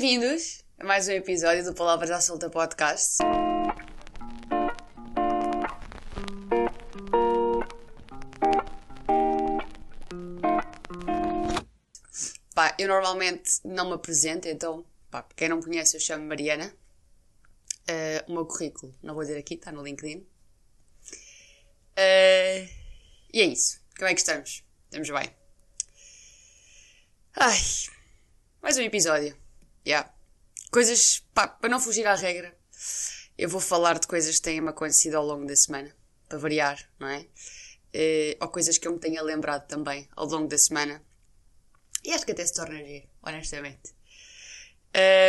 bem-vindos a mais um episódio do Palavras à Solta Podcast. Pá, eu normalmente não me apresento, então, pá, quem não conhece, eu chamo Mariana. Uh, o meu currículo, não vou dizer aqui, está no LinkedIn. Uh, e é isso. Como é que estamos? Estamos bem. Ai, mais um episódio. Yeah. Coisas, pá, para não fugir à regra, eu vou falar de coisas que têm-me acontecido ao longo da semana, para variar, não é? Uh, ou coisas que eu me tenha lembrado também ao longo da semana. E acho que até se torna giro, honestamente.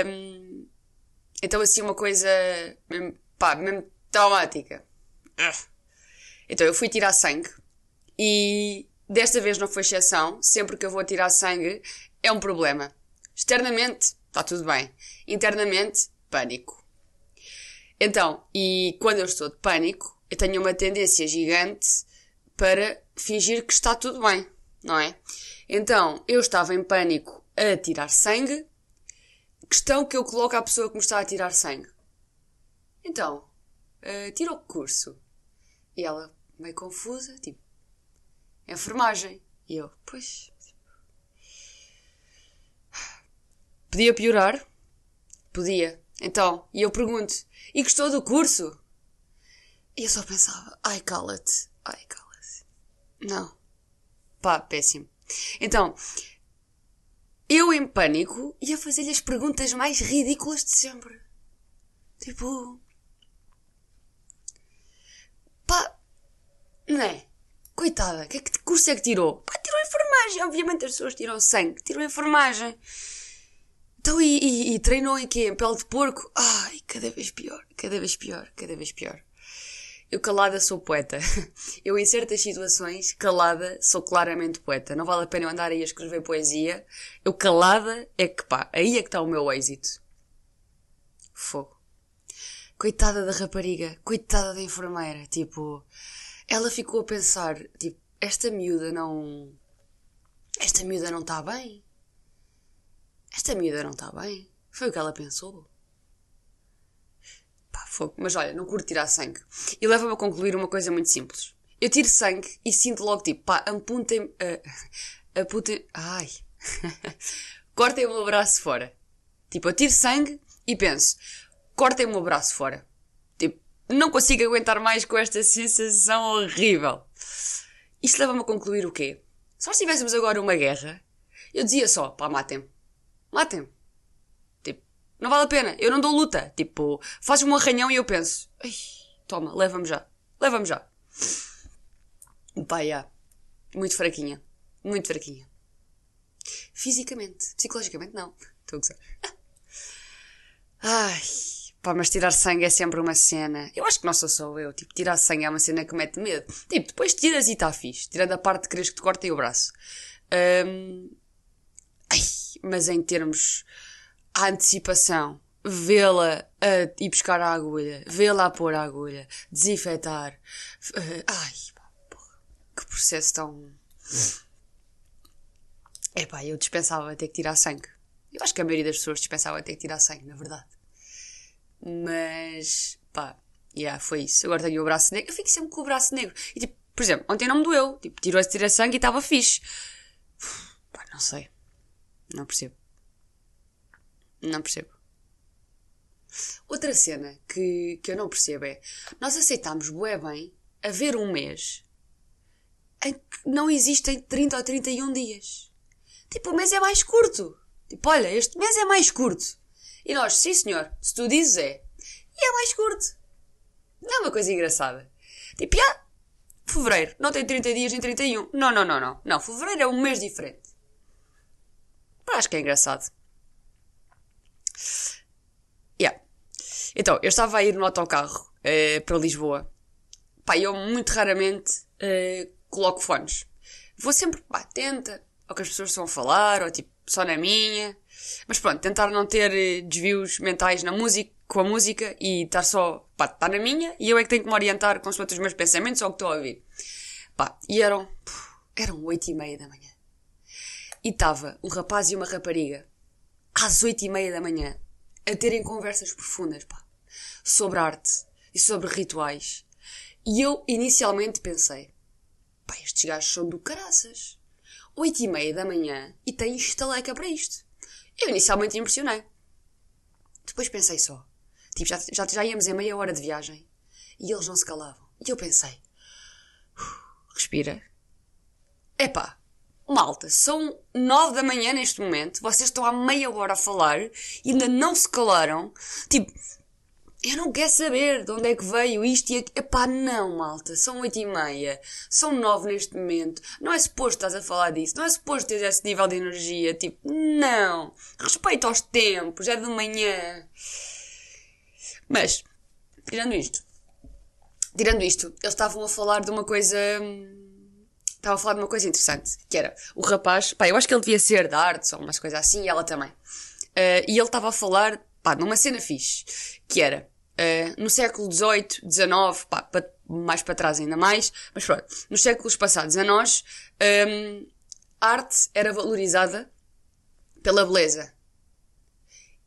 Um, então, assim, uma coisa, mesmo, pá, mesmo traumática. Então, eu fui tirar sangue e desta vez não foi exceção. Sempre que eu vou tirar sangue é um problema. Externamente, está tudo bem. Internamente, pânico. Então, e quando eu estou de pânico, eu tenho uma tendência gigante para fingir que está tudo bem, não é? Então, eu estava em pânico a tirar sangue. Questão que eu coloco à pessoa que me está a tirar sangue. Então, uh, tira o curso. E ela, meio confusa, tipo, enfermagem. E eu, pois. Podia piorar? Podia. Então, e eu pergunto, e gostou do curso? E eu só pensava, ai cala-te, ai cala-te. Não. Pá, péssimo. Então, eu em pânico ia fazer-lhe as perguntas mais ridículas de sempre. Tipo. Pá. Não é? Coitada, que, é que curso é que tirou? Pá, tirou enfermagem. Obviamente as pessoas tiram sangue, tirou enfermagem. Então, e, e, e treinou em quê? Em pele de porco? Ai, cada vez pior, cada vez pior, cada vez pior. Eu calada sou poeta. Eu em certas situações, calada, sou claramente poeta. Não vale a pena eu andar aí a escrever poesia. Eu calada é que pá, aí é que está o meu êxito. Fogo. Coitada da rapariga, coitada da enfermeira, tipo, ela ficou a pensar, tipo, esta miúda não. Esta miúda não está bem. Esta miúda não está bem. Foi o que ela pensou. Pá, fogo. Mas olha, não curto tirar sangue. E leva-me a concluir uma coisa muito simples. Eu tiro sangue e sinto logo tipo, pá, ampuntem. Uh. Ai. cortem o braço fora. Tipo, eu tiro sangue e penso, cortem o braço fora. Tipo, não consigo aguentar mais com esta sensação horrível. Isto leva-me a concluir o quê? Se nós tivéssemos agora uma guerra, eu dizia só, pá, matem-me. Matem-me. Não vale a pena, eu não dou luta. Tipo, fazes um arranhão e eu penso, toma, leva-me já, leva-me já. Pá, já. Muito fraquinha. Muito fraquinha. Fisicamente. Psicologicamente, não. Estou a gozar. Ai, pá, mas tirar sangue é sempre uma cena. Eu acho que não sou só eu. Tipo, tirar sangue é uma cena que mete medo. Tipo, depois tiras e está fixe. Tirando a parte que queres que te cortem o braço. Um... Mas em termos a antecipação, vê-la ir buscar a agulha, vê-la a pôr a agulha, desinfetar. Uh, ai, que processo tão. Epá, eu dispensava ter que tirar sangue. Eu acho que a maioria das pessoas dispensava ter que tirar sangue, na verdade. Mas, pá, yeah, foi isso. Agora tenho o braço negro. Eu fico sempre com o braço negro. E tipo, por exemplo, ontem não me doeu. Tipo, tirou-se tirar sangue e estava fixe. Pá, não sei. Não percebo. Não percebo. Outra cena que, que eu não percebo é: nós aceitámos bué bem haver um mês em que não existem 30 ou 31 dias. Tipo, o mês é mais curto. Tipo, olha, este mês é mais curto. E nós, sim senhor, se tu dizes é. E é mais curto. Não é uma coisa engraçada. Tipo, já, fevereiro não tem 30 dias nem 31. Não, não, não, não. Não, fevereiro é um mês diferente. Pá, acho que é engraçado. Yeah. Então, eu estava a ir no autocarro uh, para Lisboa. Pá, eu muito raramente uh, coloco fones. Vou sempre, pá, tenta, ao que as pessoas estão a falar, ou tipo, só na minha. Mas pronto, tentar não ter uh, desvios mentais na música, com a música e estar só, pá, estar na minha e eu é que tenho que me orientar com os meus pensamentos ou o que estou a ouvir. Pá, e eram, puf, eram oito e meia da manhã. E estava um rapaz e uma rapariga às oito e meia da manhã a terem conversas profundas, pá, sobre arte e sobre rituais. E eu inicialmente pensei, pá, estes gajos são do caraças. Oito e meia da manhã e têm estaleca para isto. Eu inicialmente impressionei. Depois pensei só, tipo, já, já, já íamos em meia hora de viagem e eles não se calavam. E eu pensei, respira. Epá, malta, são nove da manhã neste momento, vocês estão há meia hora a falar e ainda não se calaram. Tipo, eu não quero saber de onde é que veio isto e aquilo. Epá, não, malta, são oito e meia, são nove neste momento. Não é suposto estás a falar disso, não é suposto ter esse nível de energia. Tipo, não. Respeito aos tempos, é de manhã. Mas, tirando isto, tirando isto, eles estavam a falar de uma coisa. Estavam a falar de uma coisa interessante, que era o rapaz, pá, eu acho que ele devia ser de artes ou umas coisas assim, e ela também. Uh, e ele estava a falar, pá, numa cena fixe, que era, uh, no século XVIII, XIX, pá, pa, mais para trás ainda mais, mas pronto, nos séculos passados a nós, um, a arte era valorizada pela beleza.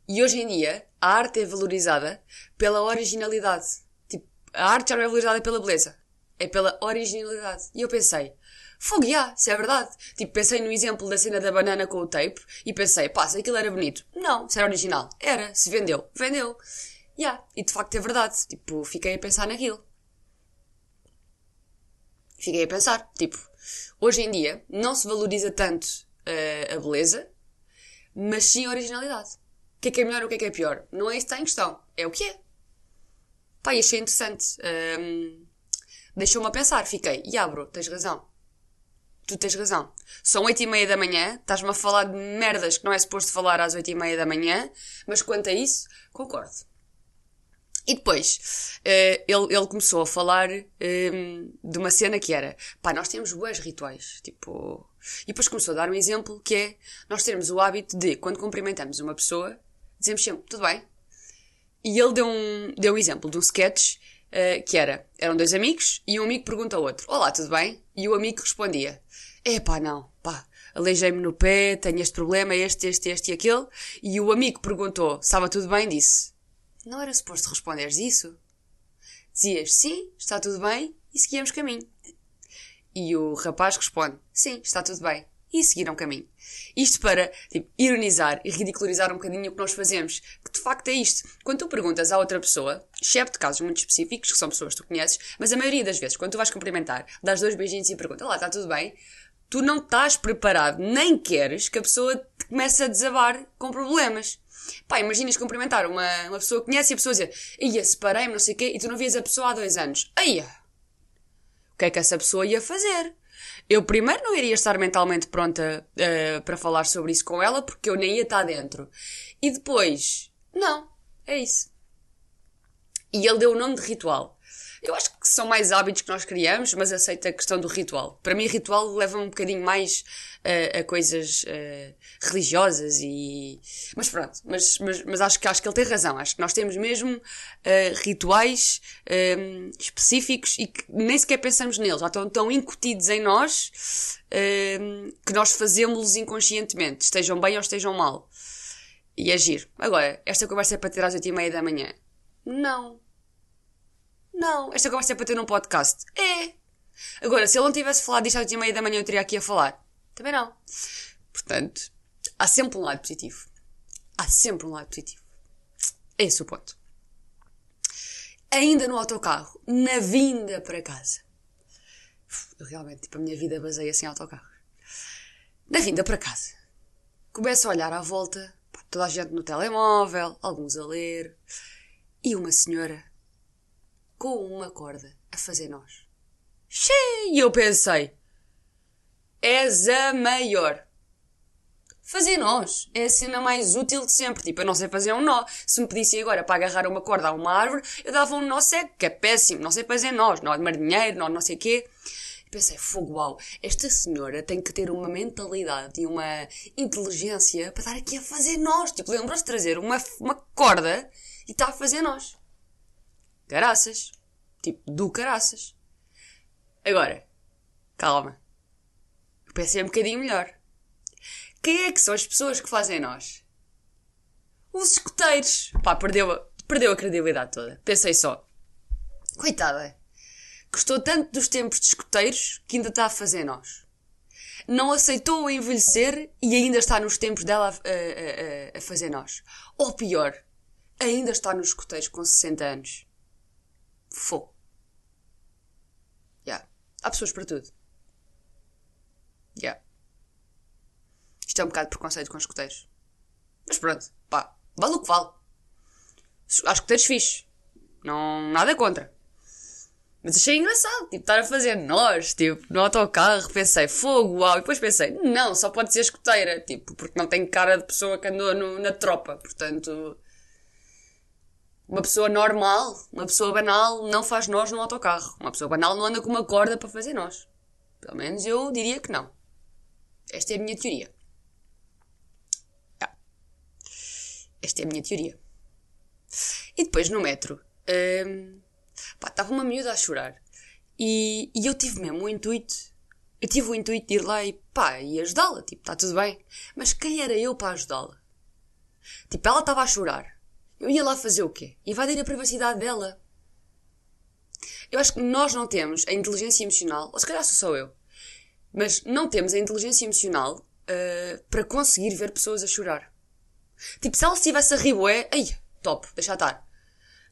E hoje em dia, a arte é valorizada pela originalidade. Tipo, a arte já não é valorizada pela beleza. É pela originalidade. E eu pensei, fogo, já, isso é verdade. Tipo, pensei no exemplo da cena da banana com o tape e pensei, pá, se aquilo era bonito. Não, se era original. Era, se vendeu. Vendeu. Yeah. E de facto é verdade. Tipo, fiquei a pensar naquilo. Fiquei a pensar. Tipo, hoje em dia não se valoriza tanto uh, a beleza, mas sim a originalidade. O que é que é melhor e o que é que é pior? Não é isso que está em questão. É o que é. Pá, e achei interessante. Um, Deixou-me a pensar. Fiquei, ya bro, tens razão. Tu tens razão. São oito e meia da manhã, estás-me a falar de merdas que não é suposto falar às oito e meia da manhã, mas quanto a isso, concordo. E depois, uh, ele, ele começou a falar um, de uma cena que era, pá, nós temos bons rituais, tipo... E depois começou a dar um exemplo que é, nós temos o hábito de, quando cumprimentamos uma pessoa, dizemos sempre, tudo bem? E ele deu um, deu um exemplo de um sketch uh, que era, eram dois amigos e um amigo pergunta ao outro, olá, tudo bem? E o amigo respondia, é pá, não, pá, aleijei-me no pé, tenho este problema, este, este, este e aquele. E o amigo perguntou, estava tudo bem? Disse, não era suposto responderes isso? Dizias, sim, está tudo bem, e seguíamos caminho. E o rapaz responde, sim, está tudo bem, e seguiram caminho. Isto para tipo, ironizar e ridicularizar um bocadinho o que nós fazemos. Que de facto é isto. Quando tu perguntas à outra pessoa, excepto casos muito específicos, que são pessoas que tu conheces, mas a maioria das vezes, quando tu vais cumprimentar, dás dois beijinhos e perguntas, lá, está tudo bem? Tu não estás preparado, nem queres que a pessoa te comece a desabar com problemas. Pá, imaginas cumprimentar uma, uma pessoa que conhece e a pessoa dizer, ia, separei-me, não sei o quê, e tu não vias a pessoa há dois anos. Aí, o que é que essa pessoa ia fazer? Eu primeiro não iria estar mentalmente pronta uh, para falar sobre isso com ela, porque eu nem ia estar dentro. E depois, não, é isso. E ele deu o nome de ritual. Eu acho que são mais hábitos que nós criamos, mas aceito a questão do ritual. Para mim, ritual leva um bocadinho mais uh, a coisas uh, religiosas e. Mas pronto, mas, mas, mas, acho, que, acho que ele tem razão. Acho que nós temos mesmo uh, rituais um, específicos e que nem sequer pensamos neles. Já estão tão incutidos em nós que nós fazemos-los inconscientemente, estejam bem ou estejam mal. E agir. Agora, esta conversa é para ter às 8 e meia da manhã. Não. Não, esta conversa é para ter num podcast. É. Agora, se ele não tivesse falado disto às 8 e meia da manhã, eu teria aqui a falar. Também não. Portanto, há sempre um lado positivo. Há sempre um lado positivo. É esse o ponto. Ainda no autocarro, na vinda para casa. Eu realmente, tipo, a minha vida baseia-se em autocarro. Na vinda para casa. Começo a olhar à volta, toda a gente no telemóvel, alguns a ler, e uma senhora com uma corda a fazer nós. E eu pensei, és a maior. Fazer nós é a cena mais útil de sempre. Tipo, eu não sei fazer um nó. Se me pedissem agora para agarrar uma corda a uma árvore, eu dava um nó cego, que é péssimo. Não sei fazer nós. Nó de marinheiro, nó de não sei quê. E pensei, fogo, uau, esta senhora tem que ter uma mentalidade e uma inteligência para estar aqui a fazer nós. Tipo, lembras de trazer uma, uma corda e está a fazer nós. Caraças. Tipo, do caraças. Agora, calma. Pensei um bocadinho melhor. Quem é que são as pessoas que fazem nós? os escuteiros. Pá, perdeu, perdeu a credibilidade toda. Pensei só, coitada, gostou tanto dos tempos de escuteiros que ainda está a fazer nós. Não aceitou envelhecer e ainda está nos tempos dela a, a, a, a fazer nós. Ou pior, ainda está nos escuteiros com 60 anos. Fô. Yeah. Há pessoas para tudo. Yeah. Isto é um bocado de preconceito com os escuteiros. Mas pronto, pá, vale o que vale. Há escuteiros fixe. Não, nada contra. Mas achei engraçado, tipo, estar a fazer nós, tipo, no autocarro, pensei, fogo, uau, e depois pensei, não, só pode ser escuteira, tipo, porque não tem cara de pessoa que andou no, na tropa, portanto, uma pessoa normal, uma pessoa banal, não faz nós no autocarro. Uma pessoa banal não anda com uma corda para fazer nós. Pelo menos eu diria que não. Esta é a minha teoria. Esta é a minha teoria. E depois no metro, hum, estava uma miúda a chorar. E, e eu tive mesmo o intuito, eu tive o intuito de ir lá e pá, e ajudá-la. Tipo, está tudo bem. Mas quem era eu para ajudá-la? Tipo, ela estava a chorar. Eu ia lá fazer o quê? Invadir a privacidade dela. Eu acho que nós não temos a inteligência emocional, ou se calhar sou eu, mas não temos a inteligência emocional uh, para conseguir ver pessoas a chorar. Tipo, se ela estivesse a rir, bué, ai, top, deixa estar.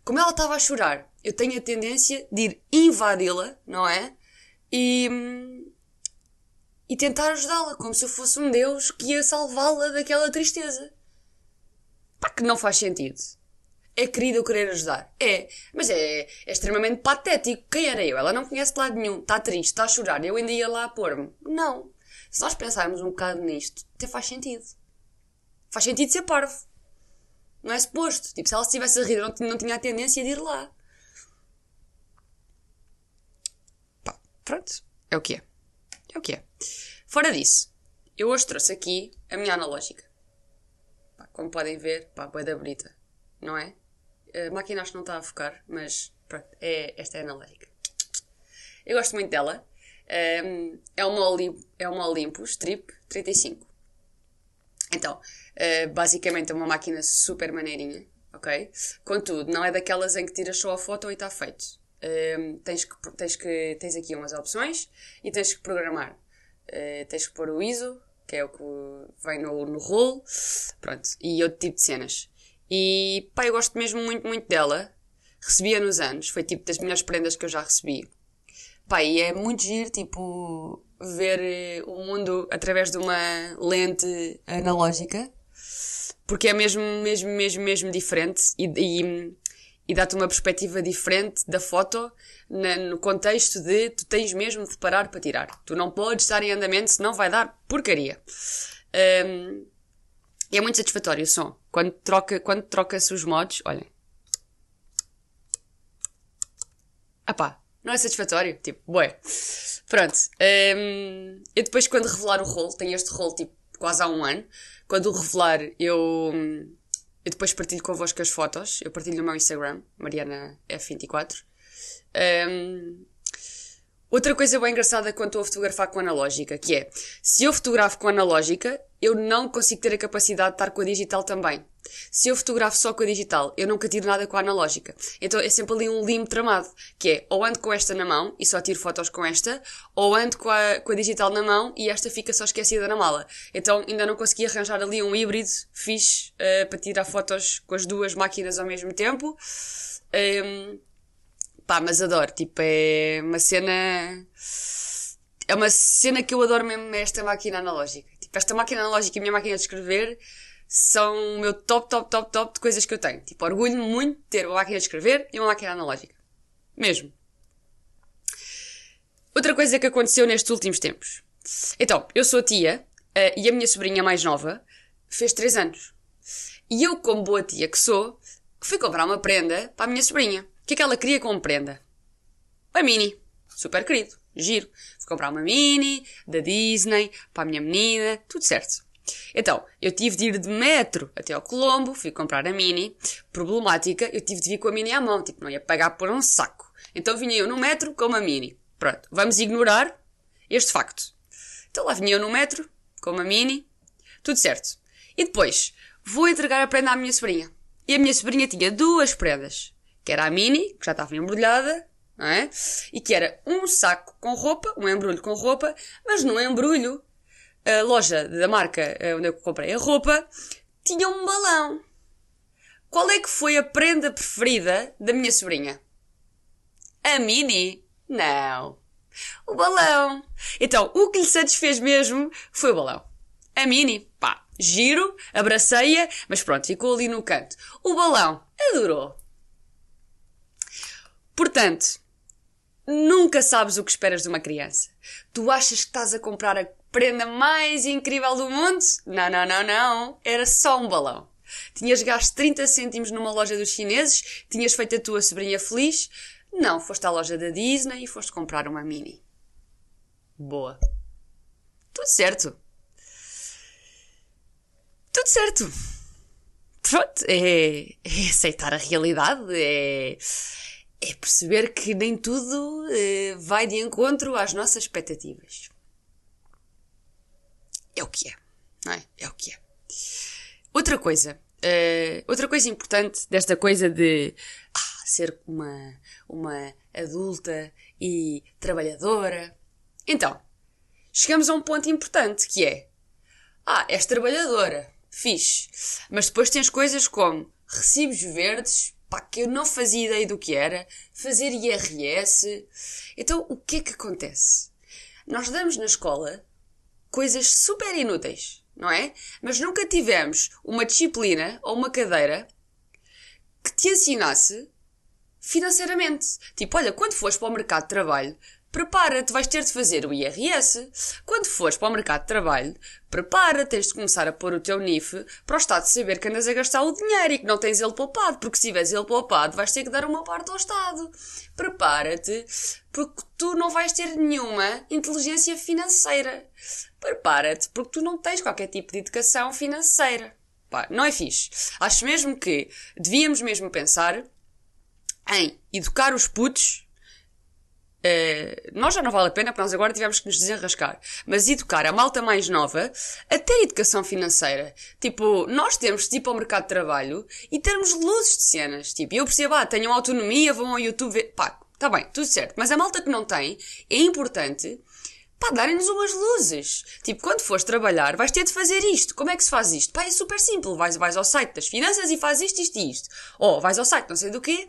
Como ela estava a chorar, eu tenho a tendência de ir invadi-la, não é? E, e tentar ajudá-la, como se eu fosse um Deus que ia salvá-la daquela tristeza. Pá, que não faz sentido. É querido eu querer ajudar. É, mas é, é, extremamente patético. Quem era eu? Ela não conhece de lado nenhum. Está triste, está a chorar. Eu ainda ia lá pôr-me. Não. Se nós pensarmos um bocado nisto, até faz sentido. Faz sentido ser parvo. Não é suposto. Tipo, se ela estivesse a rir, não, não tinha a tendência de ir lá. Pá, pronto. É o que é. É o que é. Fora disso, eu hoje trouxe aqui a minha analógica. Como podem ver, pá, boa da bonita. Não é? A máquina acho que não está a focar, mas pronto, é, esta é analógica. Eu gosto muito dela. Um, é, uma Olimp é uma Olympus Trip 35. Então, uh, basicamente é uma máquina super maneirinha, ok? Contudo, não é daquelas em que tiras só a foto e está feito. Uh, tens, que, tens, que, tens aqui umas opções e tens que programar. Uh, tens que pôr o ISO, que é o que vem no, no rolo, pronto, e outro tipo de cenas. E pá, eu gosto mesmo muito, muito dela. Recebia nos anos, foi tipo das melhores prendas que eu já recebi. Pá, e é muito giro, tipo, ver eh, o mundo através de uma lente analógica, porque é mesmo, mesmo, mesmo, mesmo diferente e, e, e dá-te uma perspectiva diferente da foto na, no contexto de tu tens mesmo de parar para tirar. Tu não podes estar em andamento, senão vai dar porcaria. Um, e é muito satisfatório o som. Quando troca, quando troca-se os modos, olhem. Ah pá, não é satisfatório? Tipo, bué. Pronto. Um, eu depois, quando revelar o rolo, tenho este rolo tipo quase há um ano. Quando o revelar, eu, eu depois partilho convosco as fotos. Eu partilho no meu Instagram, Mariana F24. Um, outra coisa bem engraçada quando estou a fotografar com analógica, que é, se eu fotografo com analógica, eu não consigo ter a capacidade de estar com a digital também. Se eu fotografo só com a digital, eu nunca tiro nada com a analógica. Então é sempre ali um limbo tramado, que é ou ando com esta na mão e só tiro fotos com esta, ou ando com a, com a digital na mão e esta fica só esquecida na mala. Então ainda não consegui arranjar ali um híbrido fixe uh, para tirar fotos com as duas máquinas ao mesmo tempo. Um, pá, mas adoro, tipo, é uma cena. É uma cena que eu adoro mesmo esta máquina analógica. Esta máquina analógica e a minha máquina de escrever são o meu top, top, top, top de coisas que eu tenho. Tipo, orgulho-me muito de ter uma máquina de escrever e uma máquina analógica. Mesmo. Outra coisa que aconteceu nestes últimos tempos. Então, eu sou a tia uh, e a minha sobrinha mais nova fez 3 anos. E eu, como boa tia que sou, fui comprar uma prenda para a minha sobrinha. O que é que ela queria como prenda? A Mini. Super querido. Giro. Fui comprar uma Mini da Disney para a minha menina. Tudo certo. Então, eu tive de ir de metro até ao Colombo, fui comprar a Mini. Problemática, eu tive de vir com a Mini à mão, tipo, não ia pagar por um saco. Então vinha eu no metro com uma Mini. Pronto, vamos ignorar este facto. Então lá vinha eu no metro com uma Mini, tudo certo. E depois, vou entregar a prenda à minha sobrinha. E a minha sobrinha tinha duas prendas. Que era a mini, que já estava embrulhada, não é? E que era um saco com roupa, um embrulho com roupa, mas no embrulho, a loja da marca eh, onde eu comprei a roupa, tinha um balão. Qual é que foi a prenda preferida da minha sobrinha? A mini? Não. O balão. Então, o que lhe satisfez mesmo foi o balão. A mini, pá, giro, abracei-a, mas pronto, ficou ali no canto. O balão, adorou. Portanto, nunca sabes o que esperas de uma criança. Tu achas que estás a comprar a prenda mais incrível do mundo? Não, não, não, não. Era só um balão. Tinhas gasto 30 cêntimos numa loja dos chineses, tinhas feito a tua sobrinha feliz. Não, foste à loja da Disney e foste comprar uma mini. Boa. Tudo certo. Tudo certo. Pronto, é, é aceitar a realidade, é, é perceber que nem tudo é, vai de encontro às nossas expectativas. É o que é, não é? É o que é. Outra coisa, uh, outra coisa importante desta coisa de ah, ser uma, uma adulta e trabalhadora. Então, chegamos a um ponto importante que é: ah, és trabalhadora, fixe, mas depois tens coisas como recibos verdes, pá, que eu não fazia ideia do que era, fazer IRS. Então, o que é que acontece? Nós damos na escola coisas super inúteis não é? Mas nunca tivemos uma disciplina ou uma cadeira que te ensinasse financeiramente. Tipo, olha, quando fores para o mercado de trabalho, prepara-te, vais ter de fazer o IRS. Quando fores para o mercado de trabalho, prepara, tens de começar a pôr o teu NIF para o Estado saber que andas a gastar o dinheiro e que não tens ele poupado, porque se tiveres ele poupado, vais ter que dar uma parte ao Estado. Prepara-te, porque tu não vais ter nenhuma inteligência financeira prepara-te, porque tu não tens qualquer tipo de educação financeira. Pá, não é fixe. Acho mesmo que devíamos mesmo pensar em educar os putos. Uh, nós já não vale a pena, porque nós agora tivemos que nos desenrascar. Mas educar a malta mais nova a ter educação financeira. Tipo, nós temos de ir para o mercado de trabalho e termos luzes de cenas. Tipo, eu percebo, ah, tenham autonomia, vão ao YouTube ver. Pá, tá bem, tudo certo. Mas a malta que não tem, é importante pá, darem-nos umas luzes. Tipo, quando fores trabalhar, vais ter de fazer isto. Como é que se faz isto? Pá, é super simples. Vais, vais ao site das finanças e fazes isto, isto e isto. Ou vais ao site não sei do quê.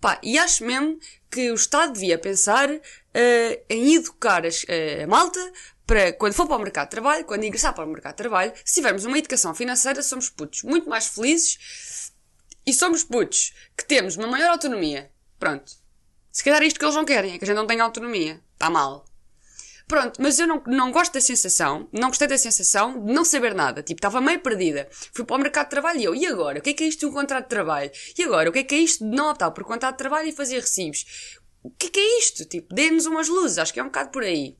Pá, e acho mesmo que o Estado devia pensar uh, em educar as, uh, a malta para quando for para o mercado de trabalho, quando ingressar para o mercado de trabalho, se tivermos uma educação financeira, somos putos muito mais felizes e somos putos que temos uma maior autonomia. Pronto. Se calhar é isto que eles não querem, é que a gente não tenha autonomia. Está mal. Pronto, mas eu não, não gosto da sensação, não gostei da sensação de não saber nada. Tipo, estava meio perdida. Fui para o mercado de trabalho e eu, e agora? O que é que é isto de um contrato de trabalho? E agora? O que é que é isto de não optar por contrato de trabalho e fazer recibos? O que é que é isto? Tipo, dê-nos umas luzes, acho que é um bocado por aí.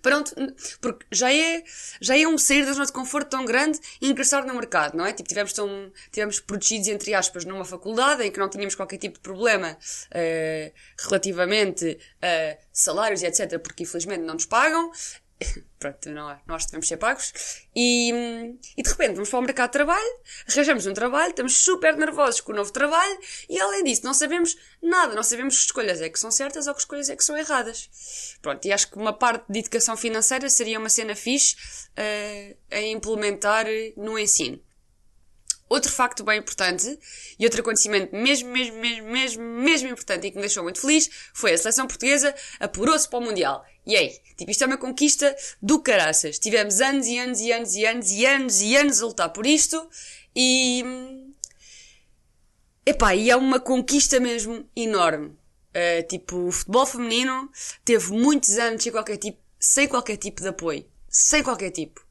Pronto, porque já é, já é um sair da zona de conforto tão grande e ingressar no mercado, não é? Tipo, tivemos, tão, tivemos protegidos, entre aspas, numa faculdade em que não tínhamos qualquer tipo de problema uh, relativamente a salários e etc, porque infelizmente não nos pagam. Pronto, não é? Nós devemos ser pagos. E, e de repente vamos para o mercado de trabalho, arranjamos um trabalho, estamos super nervosos com o novo trabalho e além disso não sabemos nada, não sabemos que escolhas é que são certas ou que escolhas é que são erradas. Pronto, e acho que uma parte de educação financeira seria uma cena fixe uh, a implementar no ensino. Outro facto bem importante e outro acontecimento mesmo, mesmo, mesmo, mesmo, mesmo importante e que me deixou muito feliz foi a seleção portuguesa apurou-se para o Mundial. E aí, tipo, isto é uma conquista do caraças. Tivemos anos e anos e anos e anos e anos e anos a lutar por isto e... Epá, e é uma conquista mesmo enorme. Uh, tipo, o futebol feminino teve muitos anos sem qualquer tipo, sem qualquer tipo de apoio. Sem qualquer tipo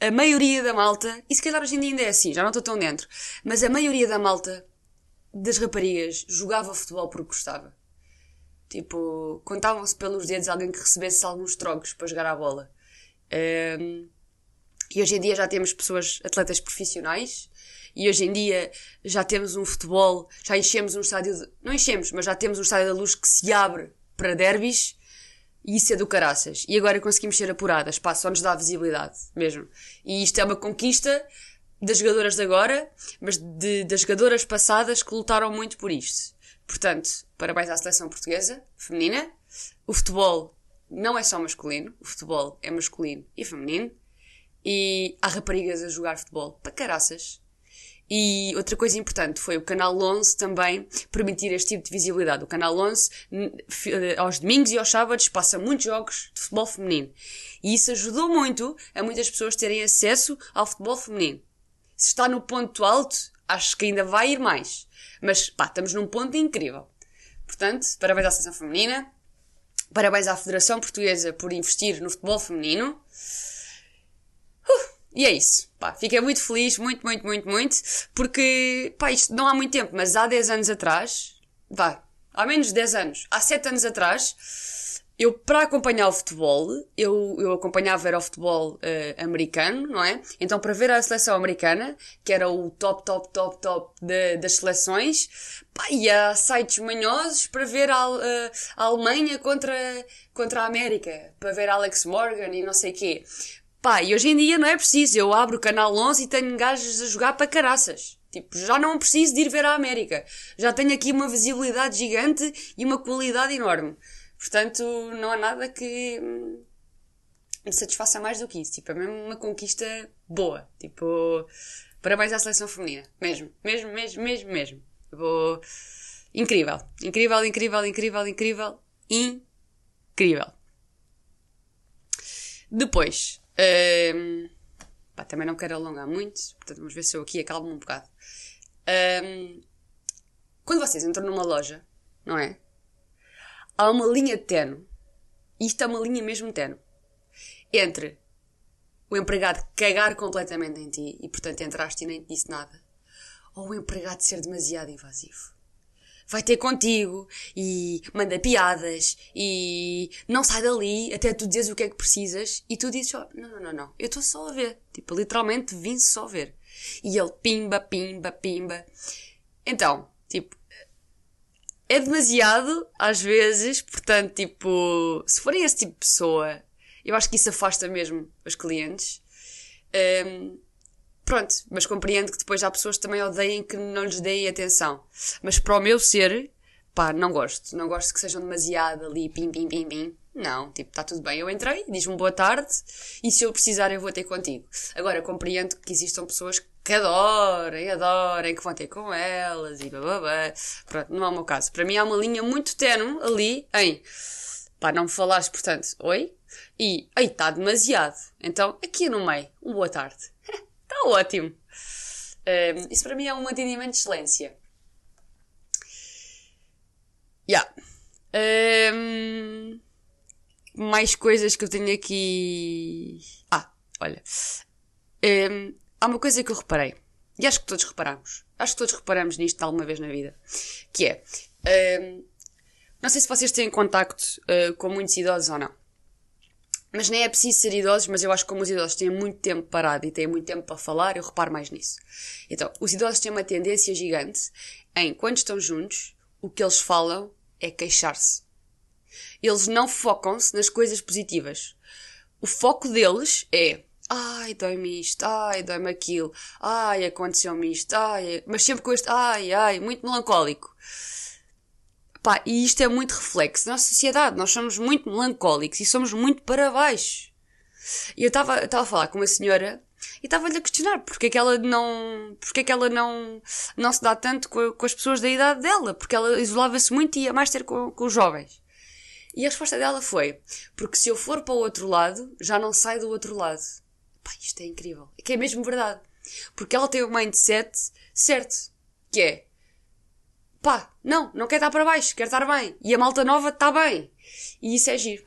a maioria da malta, e se calhar hoje em dia ainda é assim, já não estou tão dentro, mas a maioria da malta das raparigas jogava futebol porque gostava. Tipo, contavam-se pelos dedos alguém que recebesse alguns trocos para jogar a bola. Um, e hoje em dia já temos pessoas, atletas profissionais, e hoje em dia já temos um futebol, já enchemos um estádio, de, não enchemos, mas já temos um estádio da luz que se abre para derbys, e isso é do caraças. E agora conseguimos ser apuradas. Pá, só nos dá visibilidade, mesmo. E isto é uma conquista das jogadoras de agora, mas de, das jogadoras passadas que lutaram muito por isto. Portanto, parabéns à seleção portuguesa, feminina. O futebol não é só masculino, o futebol é masculino e feminino. E há raparigas a jogar futebol para caraças. E outra coisa importante foi o Canal 11 também permitir este tipo de visibilidade. O Canal 11, eh, aos domingos e aos sábados, passa muitos jogos de futebol feminino. E isso ajudou muito a muitas pessoas terem acesso ao futebol feminino. Se está no ponto alto, acho que ainda vai ir mais. Mas, pá, estamos num ponto incrível. Portanto, parabéns à Seleção Feminina. Parabéns à Federação Portuguesa por investir no futebol feminino. E é isso. Pá, fiquei muito feliz, muito, muito, muito, muito, porque, pá, isto não há muito tempo, mas há 10 anos atrás, vá, há menos de 10 anos, há 7 anos atrás, eu, para acompanhar o futebol, eu, eu acompanhava era o futebol uh, americano, não é? Então, para ver a seleção americana, que era o top, top, top, top de, das seleções, pá, ia a sites manhosos para ver a, uh, a Alemanha contra, contra a América, para ver Alex Morgan e não sei o quê. Pá, e hoje em dia não é preciso. Eu abro o canal 11 e tenho gajos a jogar para caraças. Tipo, já não preciso de ir ver a América. Já tenho aqui uma visibilidade gigante e uma qualidade enorme. Portanto, não há nada que hum, me satisfaça mais do que isso. Tipo, é mesmo uma conquista boa. Tipo, parabéns à seleção feminina. Mesmo, mesmo, mesmo, mesmo, mesmo. Tipo, incrível. Incrível, incrível, incrível, incrível. Incrível. Depois, um, pá, também não quero alongar muito, portanto vamos ver se eu aqui acalmo um bocado. Um, quando vocês entram numa loja, não é? Há uma linha tenue, isto é uma linha mesmo tenue, entre o empregado cagar completamente em ti e portanto entraste e nem te disse nada, ou o empregado ser demasiado invasivo vai ter contigo e manda piadas e não sai dali até tu dizes o que é que precisas e tu dizes só, não, não, não, não, eu estou só a ver. Tipo, literalmente vim só ver. E ele pimba, pimba, pimba. Então, tipo, é demasiado às vezes, portanto, tipo, se forem esse tipo de pessoa, eu acho que isso afasta mesmo os clientes. Um, Pronto, mas compreendo que depois há pessoas que também odeiem que não lhes deem atenção. Mas para o meu ser, pá, não gosto. Não gosto que sejam demasiado ali, pim, pim, pim, pim. Não, tipo, está tudo bem. Eu entrei, diz-me boa tarde e se eu precisar eu vou ter contigo. Agora, compreendo que existam pessoas que adorem, adorem, que vão ter com elas e bababá. Pronto, não é o meu caso. Para mim há uma linha muito tenue ali em, pá, não me falares, portanto, oi? E, ei, está demasiado. Então, aqui no meio, um boa tarde. Está ótimo. Um, isso para mim é um atendimento de excelência. Yeah. Um, mais coisas que eu tenho aqui. Ah, olha. Um, há uma coisa que eu reparei. E acho que todos reparamos. Acho que todos reparamos nisto alguma vez na vida. Que é. não sei se vocês têm contacto uh, com muitos idosos ou não. Mas nem é preciso ser idosos, mas eu acho que como os idosos têm muito tempo parado e têm muito tempo para falar, eu reparo mais nisso. Então, os idosos têm uma tendência gigante em, quando estão juntos, o que eles falam é queixar-se. Eles não focam-se nas coisas positivas. O foco deles é ai, dói-me isto, ai, dói-me aquilo, ai, aconteceu-me isto, ai, mas sempre com este, ai, ai, muito melancólico. Pá, e isto é muito reflexo da nossa sociedade. Nós somos muito melancólicos e somos muito para baixo. E eu estava a falar com uma senhora e estava-lhe a questionar porque é que ela não, porque é que ela não, não se dá tanto com, com as pessoas da idade dela, porque ela isolava-se muito e ia mais ter com, com os jovens. E a resposta dela foi, porque se eu for para o outro lado, já não sai do outro lado. Pá, isto é incrível. É que é mesmo verdade. Porque ela tem o mindset certo, que é, pá, não, não quer estar para baixo, quer estar bem. E a malta nova está bem. E isso é giro.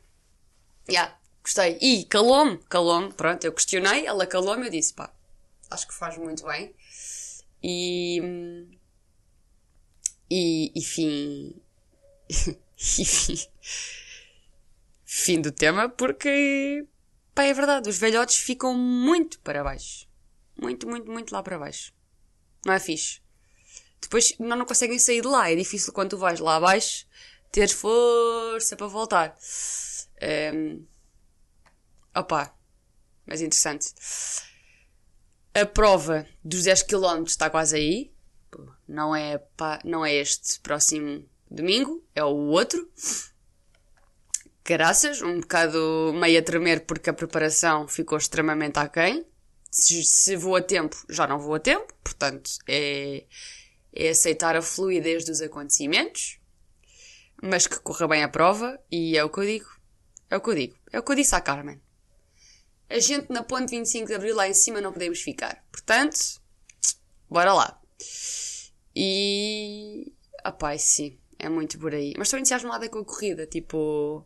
Já, yeah, gostei. E calou-me, calou-me, pronto, eu questionei, ela calou-me, eu disse, pá, acho que faz muito bem. E. E, e fim. e fim. Fim do tema, porque. Pá, é verdade, os velhotes ficam muito para baixo. Muito, muito, muito lá para baixo. Não é fixe depois não, não conseguem sair de lá. É difícil quando tu vais lá abaixo ter força para voltar. Um, opa, mas interessante. A prova dos 10 km está quase aí. Não é, pá, não é este próximo domingo, é o outro. Graças, um bocado meio a tremer porque a preparação ficou extremamente aquém. Se, se vou a tempo, já não vou a tempo, portanto é, é aceitar a fluidez dos acontecimentos, mas que corra bem a prova e é o que eu digo. É o que eu digo. É o que eu disse à Carmen. A gente na ponte 25 de Abril lá em cima não podemos ficar. Portanto, bora lá. E. Ah, sim. É muito por aí. Mas estou entusiasmada com a corrida. Tipo,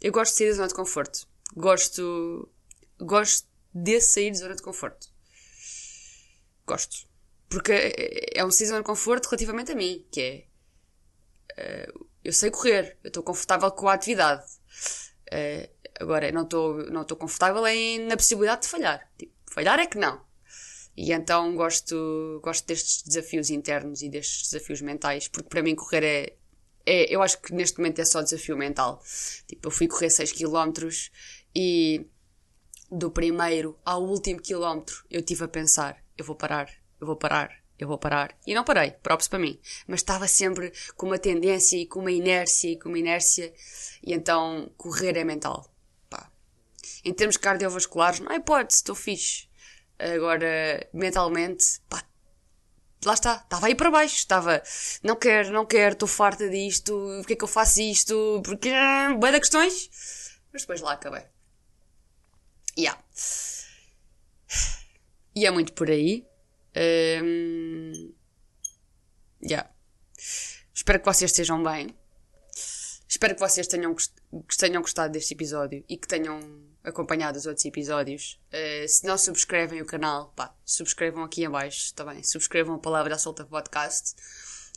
eu gosto de sair da zona de conforto. Gosto. Gosto de sair da zona de conforto. Gosto. Porque é um da zona de conforto relativamente a mim, que é. Uh, eu sei correr, eu estou confortável com a atividade. Uh, agora, não estou não confortável em, na possibilidade de falhar. Tipo, falhar é que não. E então gosto, gosto destes desafios internos e destes desafios mentais, porque para mim correr é, é, eu acho que neste momento é só desafio mental. Tipo, eu fui correr 6 km e do primeiro ao último quilómetro eu tive a pensar, eu vou parar, eu vou parar, eu vou parar. E não parei, próprio para mim. Mas estava sempre com uma tendência e com uma inércia e com uma inércia. E então correr é mental. Pá. Em termos cardiovasculares, não é hipótese, estou fixe. Agora, mentalmente, pá, lá está, estava aí para baixo, estava, não quero, não quero, estou farta disto, porque é que eu faço isto, porque, boa de questões, mas depois lá acabei. Yeah. E é muito por aí. Um, yeah. Espero que vocês estejam bem. Espero que vocês tenham, tenham gostado deste episódio e que tenham acompanhado os outros episódios. Uh, se não subscrevem o canal, pá, subscrevam aqui em baixo também. Subscrevam a Palavra Solta Podcast.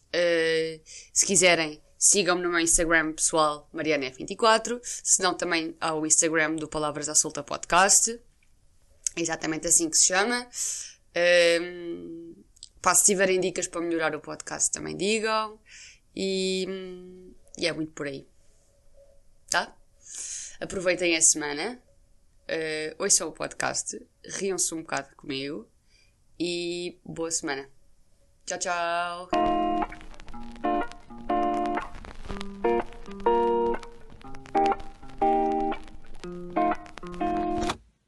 Uh, se quiserem, sigam-me no meu Instagram pessoal, MarianaF24. Se não, também ao Instagram do Palavras à Solta Podcast. É exatamente assim que se chama. Um, pá, se tiverem dicas para melhorar o podcast, também digam. E, e é muito por aí. Tá? Aproveitem a semana uh, ouçam o podcast, riam-se um bocado comigo e boa semana. Tchau, tchau!